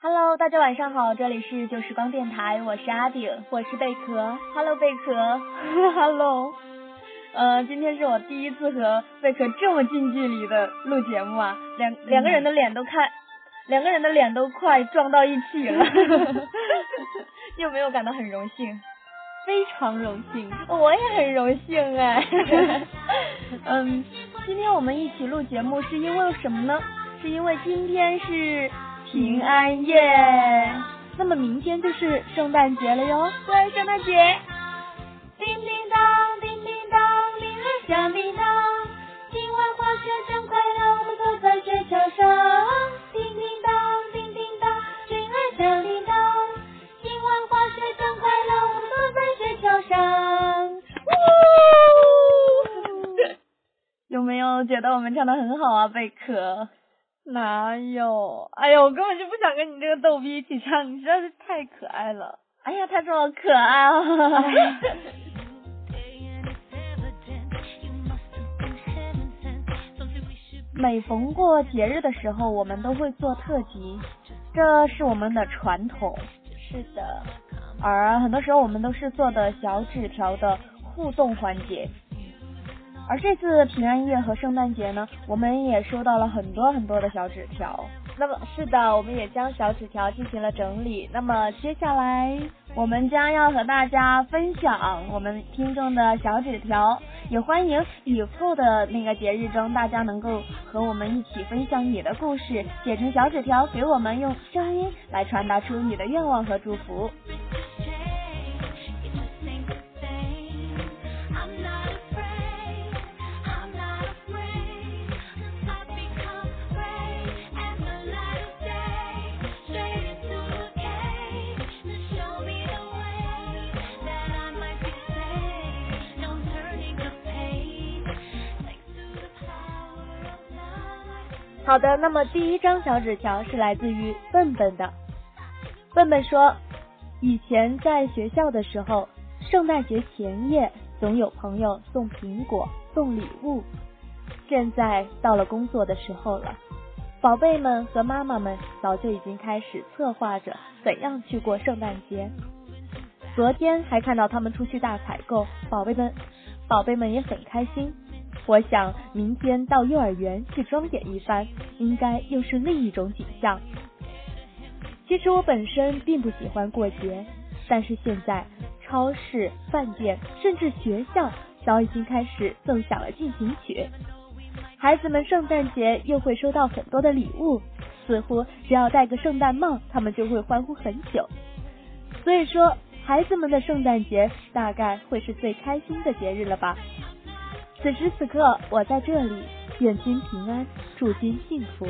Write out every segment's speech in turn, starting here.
Hello，大家晚上好，这里是旧时光电台，我是阿顶，我是贝壳。Hello，贝壳。Hello。呃，今天是我第一次和贝壳这么近距离的录节目啊，两两个人的脸都看，两个人的脸都快撞到一起了。你有没有感到很荣幸？非常荣幸，我也很荣幸哎。嗯，今天我们一起录节目是因为什么呢？是因为今天是。平安夜，那么明天就是圣诞节了哟。对，圣诞节。叮叮当，叮叮当，铃儿响叮当。今晚滑雪真快乐，我们坐在雪橇上。叮叮当，叮叮当，铃儿响叮当。今晚滑雪真快乐，我们坐在雪橇上。呜！有没有觉得我们唱的很好啊，贝壳？哪有？哎呀，我根本就不想跟你这个逗逼一起唱，你实在是太可爱了。哎呀，他说我可爱啊。每逢过节日的时候，我们都会做特辑，这是我们的传统。是的。而很多时候，我们都是做的小纸条的互动环节。而这次平安夜和圣诞节呢，我们也收到了很多很多的小纸条。那么是的，我们也将小纸条进行了整理。那么接下来我们将要和大家分享我们听众的小纸条，也欢迎以后的那个节日中，大家能够和我们一起分享你的故事，写成小纸条给我们，用声音来传达出你的愿望和祝福。好的，那么第一张小纸条是来自于笨笨的。笨笨说，以前在学校的时候，圣诞节前夜总有朋友送苹果、送礼物。现在到了工作的时候了，宝贝们和妈妈们早就已经开始策划着怎样去过圣诞节。昨天还看到他们出去大采购，宝贝们，宝贝们也很开心。我想明天到幼儿园去装点一番，应该又是另一种景象。其实我本身并不喜欢过节，但是现在超市、饭店甚至学校早已经开始奏响了进行曲。孩子们圣诞节又会收到很多的礼物，似乎只要戴个圣诞帽，他们就会欢呼很久。所以说，孩子们的圣诞节大概会是最开心的节日了吧。此时此刻，我在这里，愿君平安，祝君幸福。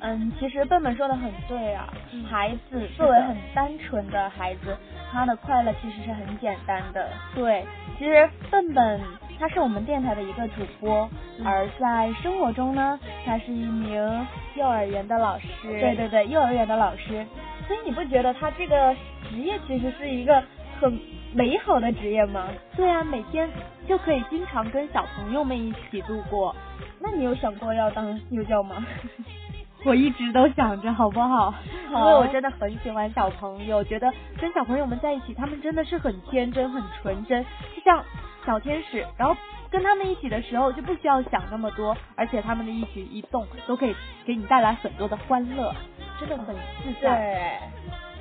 嗯，其实笨笨说的很对啊，孩子作为很单纯的孩子，他的快乐其实是很简单的。对，其实笨笨他是我们电台的一个主播，而在生活中呢，他是一名幼儿园的老师。对对对，幼儿园的老师。所以你不觉得他这个职业其实是一个很美好的职业吗？对啊，每天。就可以经常跟小朋友们一起度过。那你有想过要当幼教吗？我一直都想着，好不好？因为我真的很喜欢小朋友，觉得跟小朋友们在一起，他们真的是很天真、很纯真，就像小天使。然后跟他们一起的时候，就不需要想那么多，而且他们的一举一动都可以给你带来很多的欢乐，真的很自在。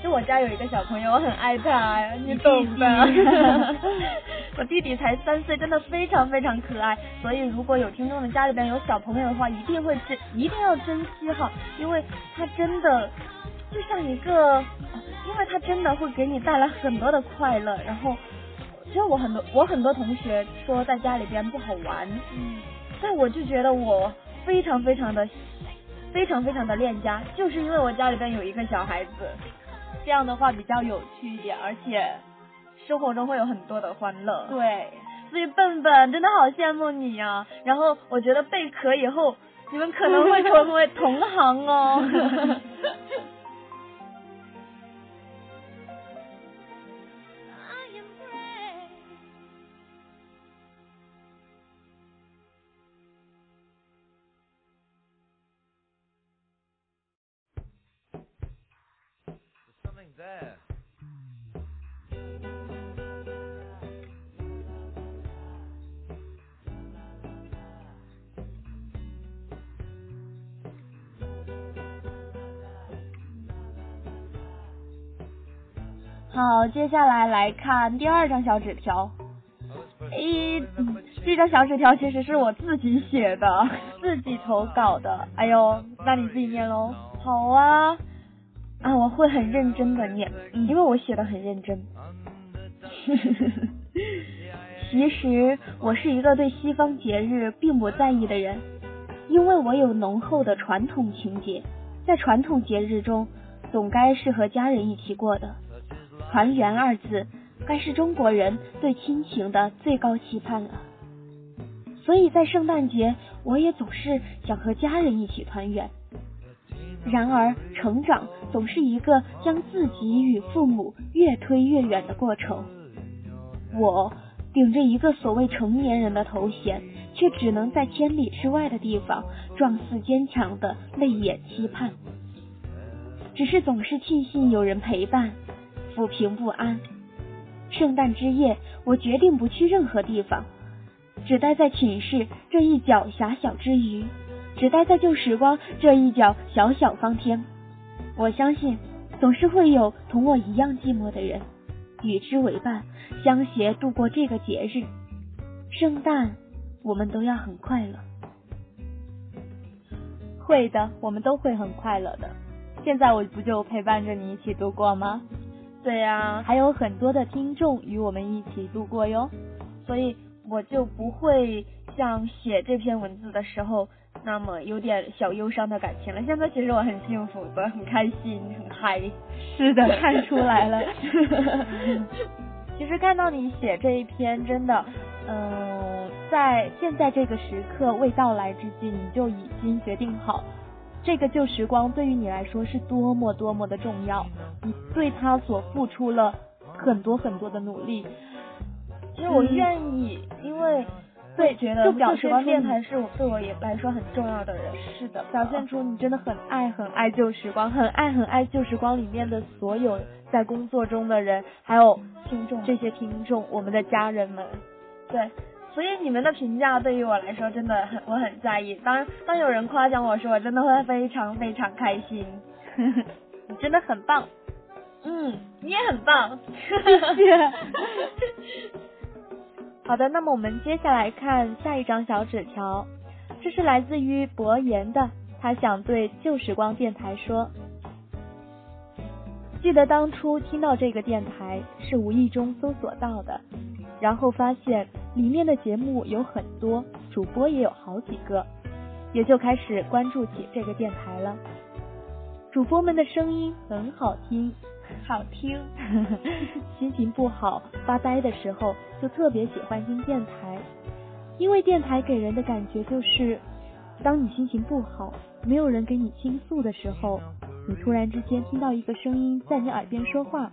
就我家有一个小朋友，我很爱他，你懂的。我弟弟才三岁，真的非常非常可爱。所以如果有听众的家里边有小朋友的话，一定会珍，一定要珍惜哈，因为他真的就像一个，因为他真的会给你带来很多的快乐。然后，其实我很多我很多同学说在家里边不好玩，嗯，但我就觉得我非常非常的非常非常的恋家，就是因为我家里边有一个小孩子。这样的话比较有趣一点，而且生活中会有很多的欢乐。对，所以笨笨真的好羡慕你呀。然后我觉得贝壳以后你们可能会成为同行哦。好，接下来来看第二张小纸条。一，这张小纸条其实是我自己写的，自己投稿的。哎呦，那你自己念喽。好啊，啊，我会很认真的念，因为我写的很认真。其实我是一个对西方节日并不在意的人，因为我有浓厚的传统情节，在传统节日中，总该是和家人一起过的。团圆二字，该是中国人对亲情的最高期盼了。所以在圣诞节，我也总是想和家人一起团圆。然而，成长总是一个将自己与父母越推越远的过程。我顶着一个所谓成年人的头衔，却只能在千里之外的地方，状似坚强的泪眼期盼。只是总是庆幸有人陪伴。抚平不安。圣诞之夜，我决定不去任何地方，只待在寝室这一角狭小之余，只待在旧时光这一角小小方天。我相信，总是会有同我一样寂寞的人，与之为伴，相携度过这个节日。圣诞，我们都要很快乐。会的，我们都会很快乐的。现在我不就陪伴着你一起度过吗？对呀，还有很多的听众与我们一起度过哟，所以我就不会像写这篇文字的时候那么有点小忧伤的感情了。现在其实我很幸福的，很开心，很嗨。是的，看出来了。其实看到你写这一篇，真的，嗯，在现在这个时刻未到来之际，你就已经决定好。这个旧时光对于你来说是多么多么的重要，你对他所付出了很多很多的努力。其实我愿意，因为对觉得旧时光电台是我对我也来说很重要的人。是的，表现出你真的很爱很爱旧时光，很爱很爱旧时光里面的所有在工作中的人，还有听众这些听众，我们的家人们。对。所以你们的评价对于我来说真的很，我很在意。当当有人夸奖我时，我真的会非常非常开心。你真的很棒，嗯，你也很棒，谢谢。好的，那么我们接下来看下一张小纸条，这是来自于博言的，他想对旧时光电台说：记得当初听到这个电台是无意中搜索到的，然后发现。里面的节目有很多，主播也有好几个，也就开始关注起这个电台了。主播们的声音很好听，好听。心情不好、发呆的时候，就特别喜欢听电台，因为电台给人的感觉就是，当你心情不好，没有人给你倾诉的时候，你突然之间听到一个声音在你耳边说话，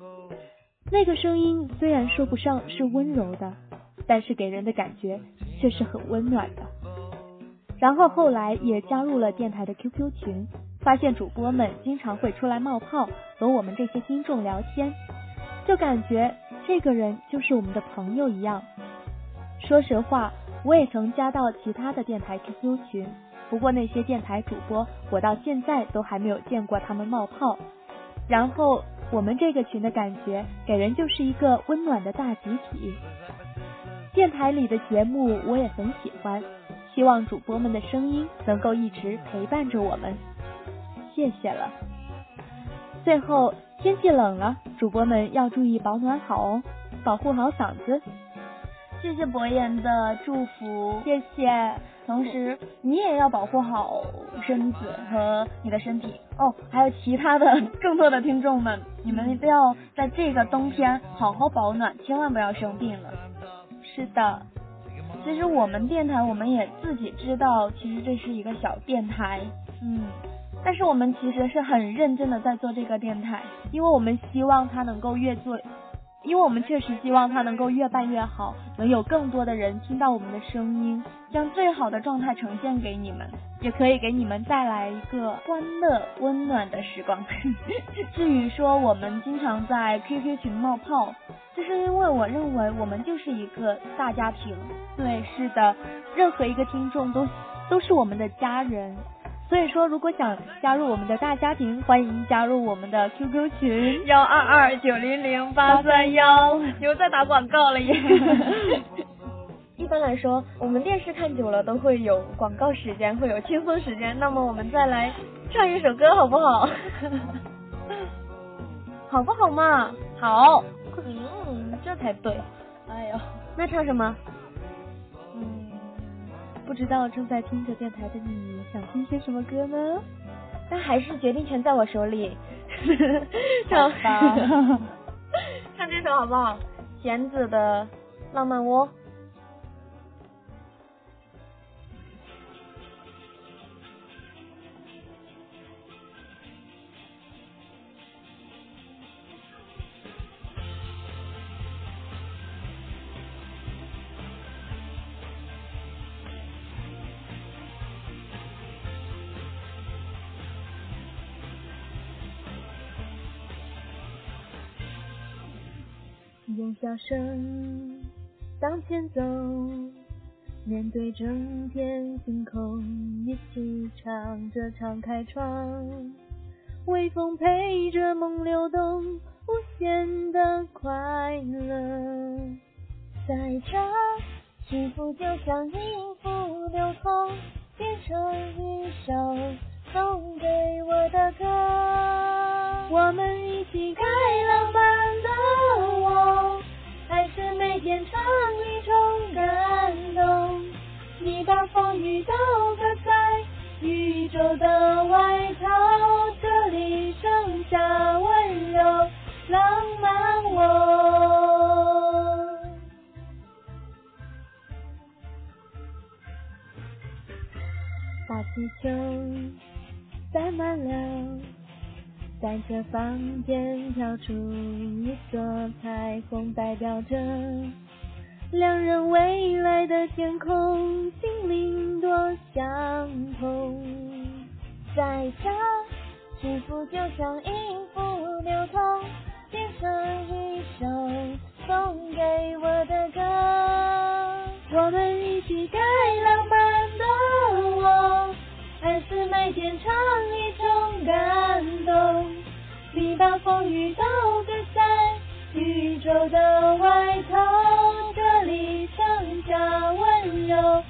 那个声音虽然说不上是温柔的。但是给人的感觉却是很温暖的。然后后来也加入了电台的 QQ 群，发现主播们经常会出来冒泡，和我们这些听众聊天，就感觉这个人就是我们的朋友一样。说实话，我也曾加到其他的电台 QQ 群，不过那些电台主播，我到现在都还没有见过他们冒泡。然后我们这个群的感觉，给人就是一个温暖的大集体。电台里的节目我也很喜欢，希望主播们的声音能够一直陪伴着我们。谢谢了。最后，天气冷了，主播们要注意保暖好哦，保护好嗓子。谢谢博言的祝福，谢谢。同时，你也要保护好身子和你的身体哦。还有其他的更多的听众们，你们一定要在这个冬天好好保暖，千万不要生病了。是的，其实我们电台我们也自己知道，其实这是一个小电台，嗯，但是我们其实是很认真的在做这个电台，因为我们希望它能够越做因为我们确实希望它能够越办越好，能有更多的人听到我们的声音，将最好的状态呈现给你们，也可以给你们带来一个欢乐温暖的时光。至于说我们经常在 QQ 群冒泡，这是因为我认为我们就是一个大家庭。对，是的，任何一个听众都都是我们的家人。所以说，如果想加入我们的大家庭，欢迎加入我们的 QQ 群幺二二九零零八三幺。又在打广告了耶！一般来说，我们电视看久了都会有广告时间，会有轻松时间。那么我们再来唱一首歌好不好？好不好嘛？好。嗯，这才对。哎呦，那唱什么？不知道正在听着电台的你想听些什么歌呢？但还是决定权在我手里。唱吧，唱这首好不好？弦子的《浪漫窝》。用笑声向前走，面对整片星空，一起唱着敞开窗，微风陪着梦流动，无限的快乐。在这，幸福就像音符流通，变成一首送给我的歌。我们一起开浪漫的我，还是每天唱一种感动。你把风雨都搁在宇宙的外套，这里剩下温柔浪漫我。大气球塞满了。在这房间飘出一朵彩虹，代表着两人未来的天空，心灵多相通。在这，幸福就像音符流通，变成一首送给我的歌。每天唱一种感动，你把风雨都搁在宇宙的外头，这里剩下温柔。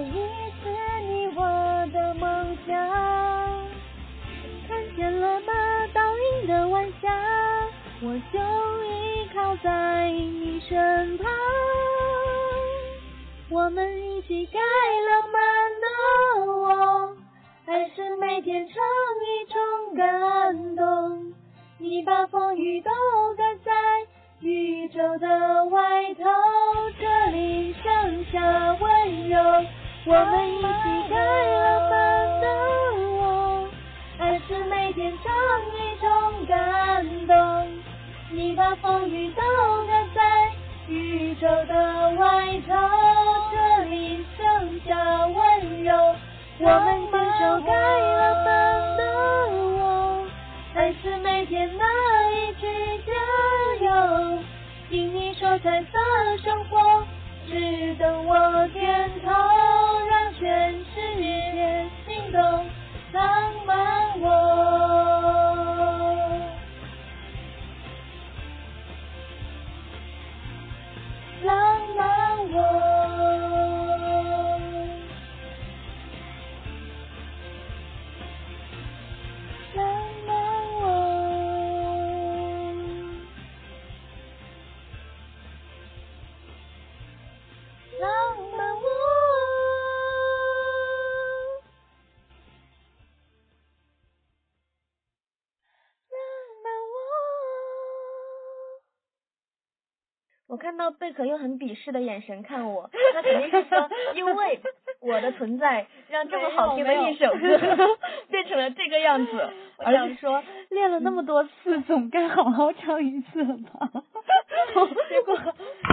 回忆是你我的梦想。看见了吗？倒影的晚霞，我就依靠在你身旁。我们一起盖浪漫的窝，还是每天唱一种感动。你把风雨都赶在。宇宙的外头，这里剩下温柔。我们一起盖浪漫的窝，还是每天唱一种感动。你把风雨都搁在宇宙的外头，这里剩下温柔。我们牵手盖浪漫的窝，还是每天那一句加油。听你说彩色生活，只等我点头，全世界心动，浪漫我，看到贝壳用很鄙视的眼神看我，那肯定是说，因为我的存在让这么好听的一首歌 变成了这个样子。我想说，练了那么多次，总该好好唱一次吧。结果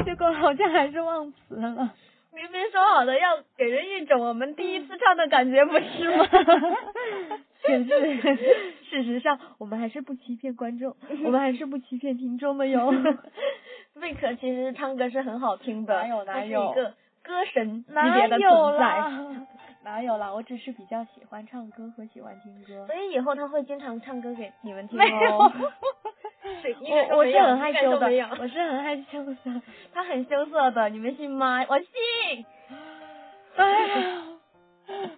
结果好像还是忘词了。明明说好的要给人一种我们第一次唱的感觉，不是吗？可是事实上，我们还是不欺骗观众，我们还是不欺骗听众的哟。贝壳其实唱歌是很好听的，哪有哪有一个歌神级别的存在。哪有啦？我只是比较喜欢唱歌和喜欢听歌。所以以后他会经常唱歌给你们听哦。我我是很害羞的，我是很害羞的，他很羞涩的，你们信吗？我信。哎呀，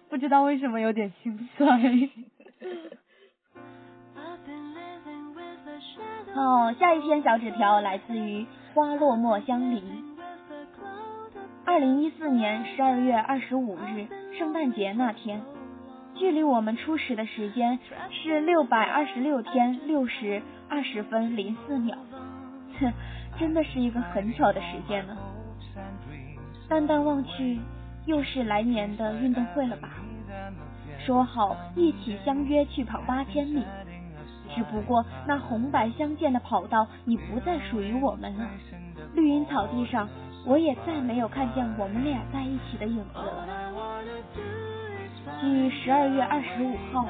不知道为什么有点心酸。哦，下一篇小纸条来自于花落莫相离。二零一四年十二月二十五日，圣诞节那天，距离我们初始的时间是六百二十六天六时。二十分零四秒，哼，真的是一个很巧的时间呢。淡淡望去，又是来年的运动会了吧？说好一起相约去跑八千米，只不过那红白相间的跑道已不再属于我们了。绿茵草地上，我也再没有看见我们俩在一起的影子了。于十二月二十五号。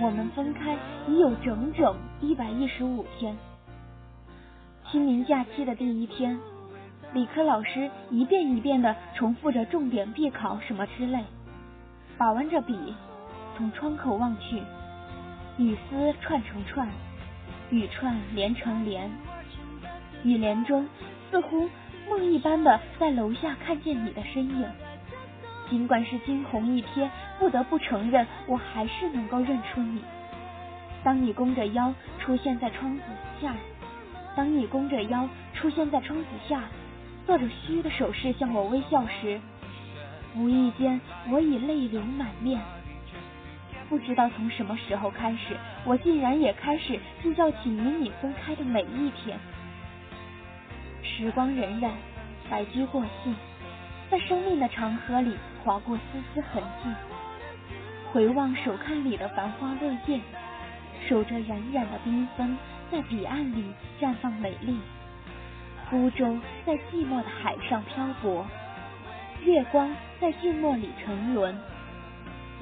我们分开已有整整一百一十五天。清明假期的第一天，理科老师一遍一遍的重复着重点必考什么之类，把玩着笔，从窗口望去，雨丝串成串，雨串连成连，雨帘中似乎梦一般的在楼下看见你的身影。尽管是惊鸿一瞥，不得不承认，我还是能够认出你。当你弓着腰出现在窗子下，当你弓着腰出现在窗子下，做着虚的手势向我微笑时，无意间我已泪流满面。不知道从什么时候开始，我竟然也开始计较起与你分开的每一天。时光荏苒，白驹过隙，在生命的长河里。划过丝丝痕迹，回望手看里的繁花落叶，守着冉冉的缤纷，在彼岸里绽放美丽。孤舟在寂寞的海上漂泊，月光在静默里沉沦，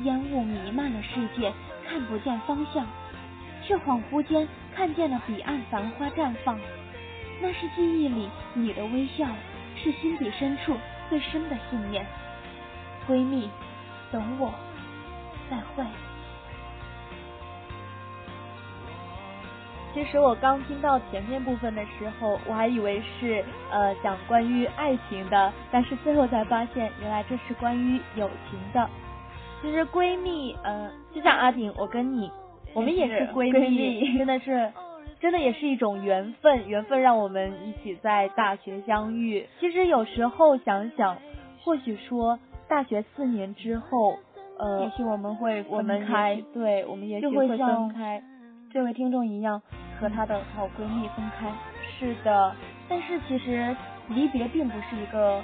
烟雾弥漫了世界，看不见方向，却恍惚间看见了彼岸繁花绽放。那是记忆里你的微笑，是心底深处最深的信念。闺蜜，等我，再会。其实我刚听到前面部分的时候，我还以为是呃讲关于爱情的，但是最后才发现，原来这是关于友情的。其实闺蜜，呃，就像阿婷，我跟你，我们也是闺蜜，真的是，真的也是一种缘分，缘分让我们一起在大学相遇。其实有时候想想，或许说。大学四年之后，呃，也许我们会分开，对，我们也许会分开。这位听众一样，和她的好闺蜜分开。是的，但是其实离别并不是一个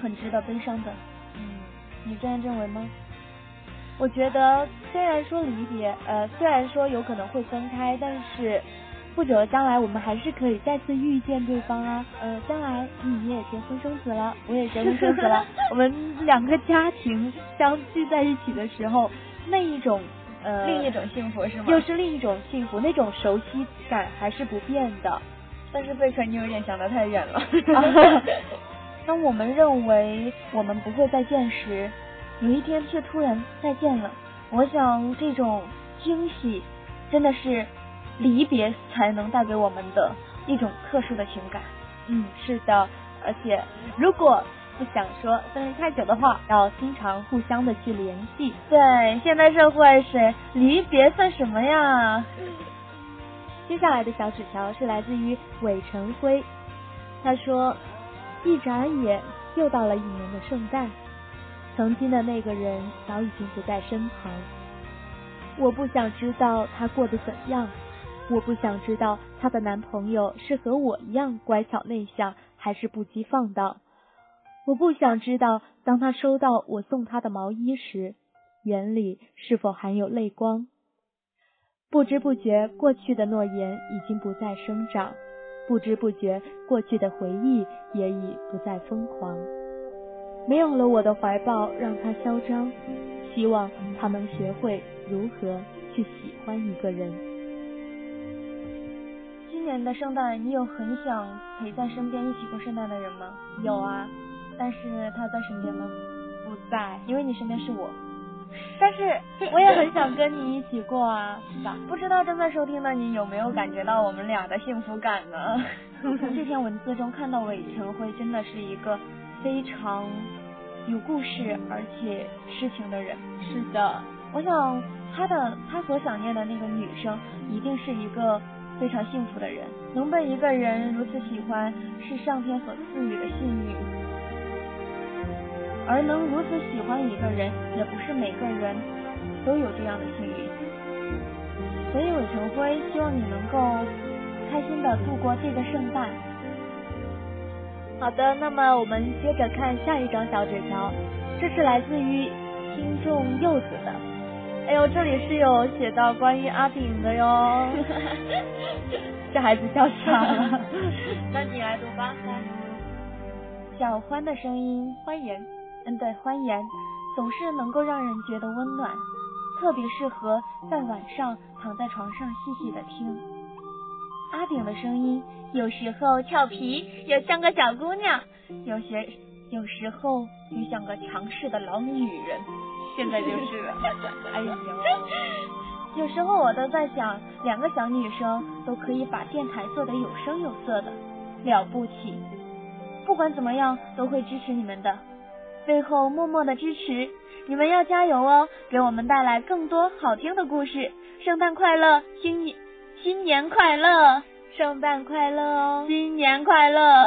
很值得悲伤的。嗯，你这样认为吗？我觉得虽然说离别，呃，虽然说有可能会分开，但是。不久的将来，我们还是可以再次遇见对方啊！呃，将来你也结婚生子了，我也结婚生子了，我们两个家庭相聚在一起的时候，那一种呃，另一种幸福是吗？又是另一种幸福，那种熟悉感还是不变的。但是贝壳，你有点想得太远了。当我们认为我们不会再见时，有一天却突然再见了。我想这种惊喜真的是。离别才能带给我们的一种特殊的情感。嗯，是的，而且如果不想说分离太久的话，要经常互相的去联系。对，现代社会是离别算什么呀？接下来的小纸条是来自于韦晨辉，他说：一眨眼又到了一年的圣诞，曾经的那个人早已经不在身旁，我不想知道他过得怎样。我不想知道她的男朋友是和我一样乖巧内向，还是不羁放荡。我不想知道，当他收到我送他的毛衣时，眼里是否含有泪光。不知不觉，过去的诺言已经不再生长；不知不觉，过去的回忆也已不再疯狂。没有了我的怀抱，让他嚣张。希望他能学会如何去喜欢一个人。今年的圣诞，你有很想陪在身边一起过圣诞的人吗？有啊。但是他在身边吗？不在，因为你身边是我。但是我也很想跟你一起过啊，是吧？不知道正在收听的你有没有感觉到我们俩的幸福感呢？从 这篇文字中看到韦晨辉真的是一个非常有故事而且痴情的人。是的，我想他的他所想念的那个女生一定是一个非常幸福的人，能被一个人如此喜欢是上天所赐予的幸运。而能如此喜欢一个人，也不是每个人都有这样的幸运。所以韦成辉希望你能够开心的度过这个圣诞。好的，那么我们接着看下一张小纸条，这是来自于听众柚子的。哎呦，这里是有写到关于阿炳的哟。这孩子笑傻了。那你来读吧。小欢的声音，欢颜。嗯，对，欢颜总是能够让人觉得温暖，特别适合在晚上躺在床上细细的听。阿炳的声音有时候俏皮，又像个小姑娘；有些有时候又像个强势的老女人。现在就是了。哎呦，有时候我都在想，两个小女生都可以把电台做得有声有色的，了不起。不管怎么样，都会支持你们的。背后默默的支持，你们要加油哦，给我们带来更多好听的故事。圣诞快乐，新年新年快乐，圣诞快乐哦，新年快乐。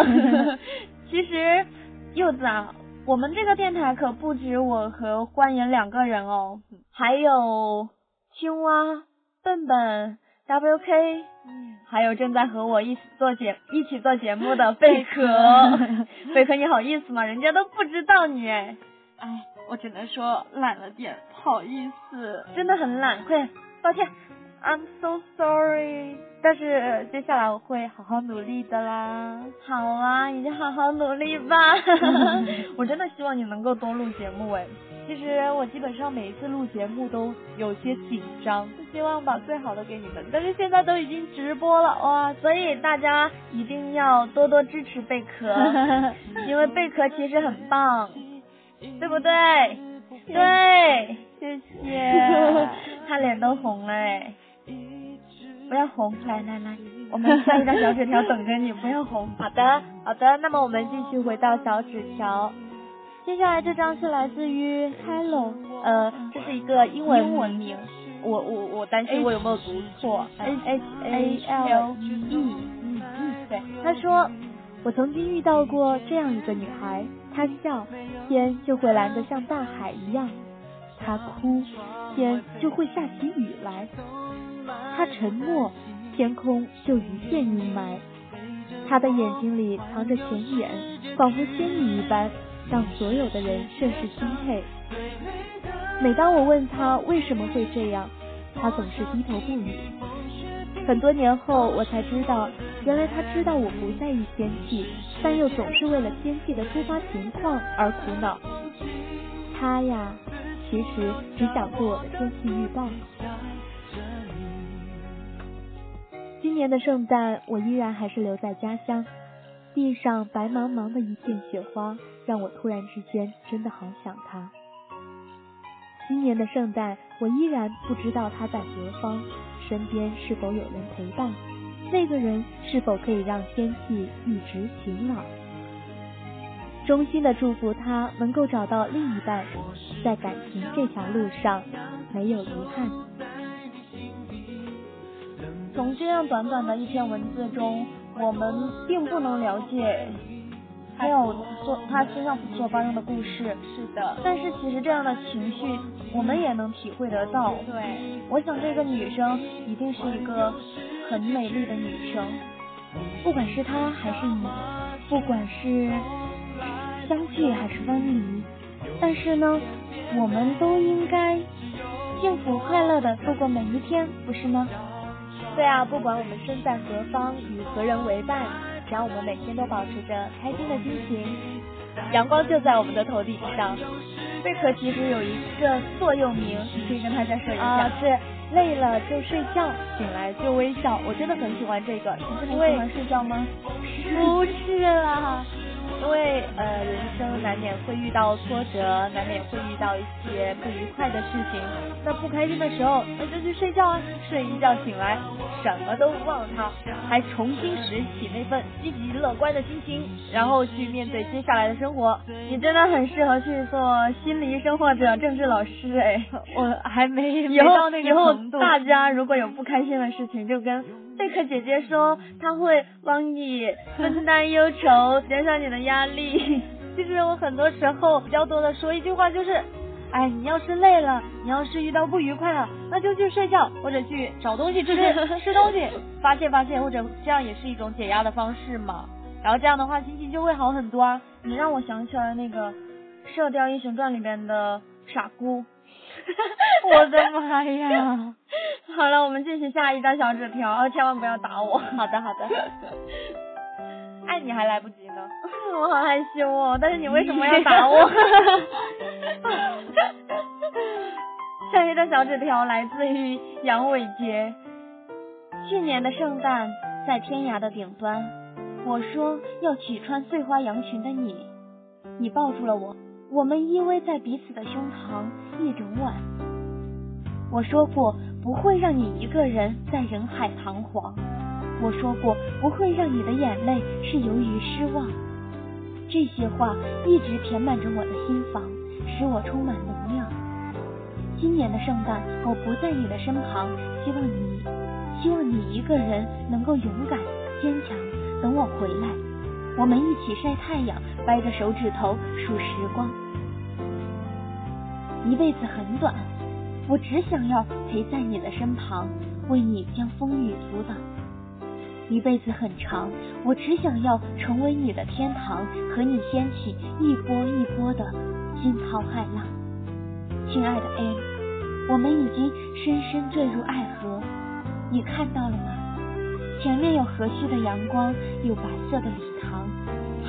其实柚子啊，我们这个电台可不止我和欢颜两个人哦，还有青蛙、笨笨、WK。还有正在和我一起做节一起做节目的贝壳，贝壳你好意思吗？人家都不知道你哎，哎，我只能说懒了点，不好意思，真的很懒，快抱歉，I'm so sorry。但是接下来我会好好努力的啦。好啊，你就好好努力吧。我真的希望你能够多录节目哎。其实我基本上每一次录节目都有些紧张，希望把最好的给你们。但是现在都已经直播了哇，所以大家一定要多多支持贝壳，因为贝壳其实很棒，对不对？对，谢谢。他脸都红了，不要红，来来来，我们下一张小纸条等着你，不要红。好的，好的，那么我们继续回到小纸条。接下来这张是来自于 Hello，呃，这是一个英文英文名，我我我担心我有没有读错，H A L E，嗯嗯，对，他说我曾经遇到过这样一个女孩，她笑，天就会蓝得像大海一样；她哭，天就会下起雨来；他沉默，天空就一片阴霾；他的眼睛里藏着泉眼，仿佛仙女一般。让所有的人甚是钦佩。每当我问他为什么会这样，他总是低头不语。很多年后，我才知道，原来他知道我不在意天气，但又总是为了天气的突发情况而苦恼。他呀，其实只想做我的天气预报。年的圣诞，我依然还是留在家乡。地上白茫茫的一片雪花，让我突然之间真的好想他。今年的圣诞，我依然不知道他在何方，身边是否有人陪伴，那个人是否可以让天气一直晴朗。衷心的祝福他能够找到另一半，在感情这条路上没有遗憾。从这样短短的一篇文字中。我们并不能了解还有所他身上所发生的故事，是的。但是其实这样的情绪，我们也能体会得到。对，我想这个女生一定是一个很美丽的女生，不管是她还是你，不管是相聚还是分离，但是呢，我们都应该幸福快乐的度过每一天，不是吗？对啊，不管我们身在何方，与何人为伴，只要我们每天都保持着开心的心情，阳光就在我们的头顶上。贝壳其实有一个座右铭，你可以跟大家说一下。是累了就睡觉，醒来就微笑。我真的很喜欢这个，你是很喜欢睡觉吗？不是啦。因为呃，人生难免会遇到挫折，难免会遇到一些不愉快的事情。那不开心的时候，那就去睡觉啊，睡一觉醒来，什么都忘了它，还重新拾起那份积极乐观的心情，然后去面对接下来的生活。你真的很适合去做心理医生或者政治老师哎，我还没没到那个程度。大家如果有不开心的事情，就跟。贝壳姐姐说，她会帮你分担忧愁，减少你的压力。其实我很多时候比较多的说一句话，就是，哎，你要是累了，你要是遇到不愉快了，那就去睡觉，或者去找东西吃 吃，东西发泄发泄，或者这样也是一种解压的方式嘛。然后这样的话，心情就会好很多啊。你让我想起了那个《射雕英雄传》里边的傻姑。我的妈呀！好了，我们进行下一张小纸条，千万不要打我。好的，好的。爱你还来不及呢，我好害羞哦。但是你为什么要打我？下一张小纸条来自于杨伟杰。去年的圣诞，在天涯的顶端，我说要取穿碎花羊裙的你，你抱住了我。我们依偎在彼此的胸膛一整晚。我说过不会让你一个人在人海彷徨。我说过不会让你的眼泪是由于失望。这些话一直填满着我的心房，使我充满能量。今年的圣诞我不在你的身旁，希望你，希望你一个人能够勇敢坚强，等我回来，我们一起晒太阳，掰着手指头数时光。一辈子很短，我只想要陪在你的身旁，为你将风雨阻挡。一辈子很长，我只想要成为你的天堂，和你掀起一波一波的惊涛骇浪。亲爱的 A，我们已经深深坠入爱河，你看到了吗？前面有和煦的阳光，有白色的礼，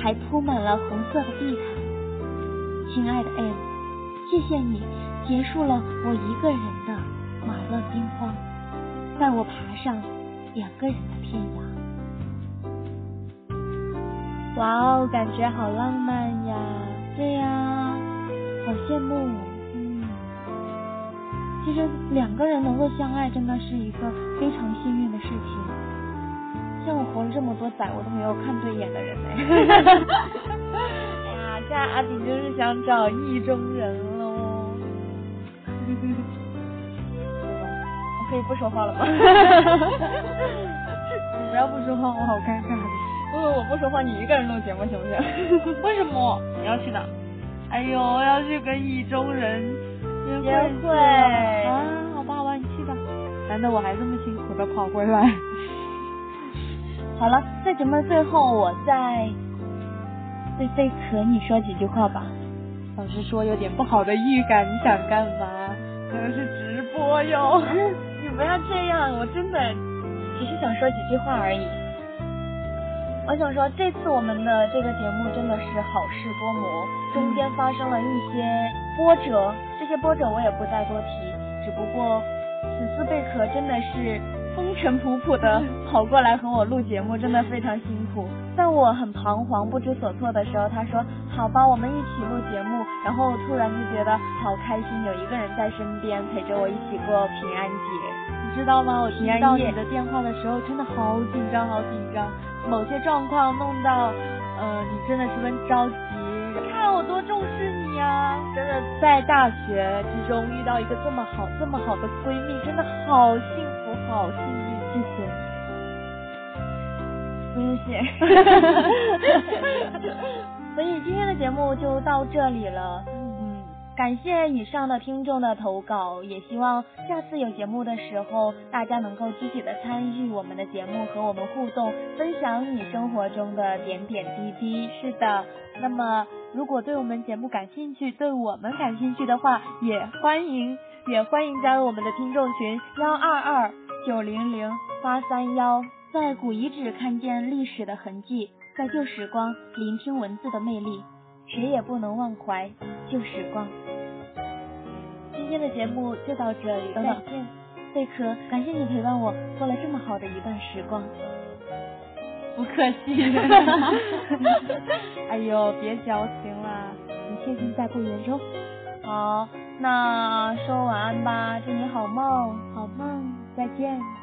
还铺满了红色的地毯。亲爱的 A。谢谢你结束了我一个人的马勒惊慌，带我爬上两个人的天涯。哇哦，感觉好浪漫呀！对呀，好羡慕。嗯，其实两个人能够相爱，真的是一个非常幸运的事情。像我活了这么多载，我都没有看对眼的人呢。哎呀，现在阿迪就是想找意中人。我可以不说话了吗？你不要不说话，我好尴尬。如果我不说话，你一个人录节目行不行？为什么？你要去哪？哎呦，我要去跟意中人约会啊！好吧，好吧，你去吧。难得我还这么辛苦的跑回来。好了，在节目的最后，我再对贝壳你说几句话吧。老实说，有点不好的预感。你想干嘛？可能是直播哟。你不要这样，我真的只是想说几句话而已。我想说，这次我们的这个节目真的是好事多磨，中间发生了一些波折，这些波折我也不再多提。只不过此次贝壳真的是风尘仆仆的跑过来和我录节目，真的非常辛苦。在我很彷徨不知所措的时候，他说：“好吧，我们一起录节目。”然后突然就觉得好开心，有一个人在身边陪着我一起过平安节，你知道吗？我听到你的电话的时候，真的好紧张，好紧张。某些状况弄到，呃，你真的十分着急。看我多重视你呀！真的在大学之中遇到一个这么好、这么好的闺蜜，真的好幸福，好幸运。谢谢。不用谢，所以今天的节目就到这里了。嗯，感谢以上的听众的投稿，也希望下次有节目的时候，大家能够积极的参与我们的节目，和我们互动，分享你生活中的点点滴滴。是的，那么如果对我们节目感兴趣，对我们感兴趣的话，也欢迎也欢迎加入我们的听众群幺二二九零零八三幺，在古遗址看见历史的痕迹，在旧时光聆听文字的魅力。谁也不能忘怀旧时光。今天的节目就到这里，再见，贝壳，感谢你陪伴我过了这么好的一段时光。不客气。哎呦，别矫情了，一切尽在不言中。好，那说晚安吧，祝你好梦，好梦，再见。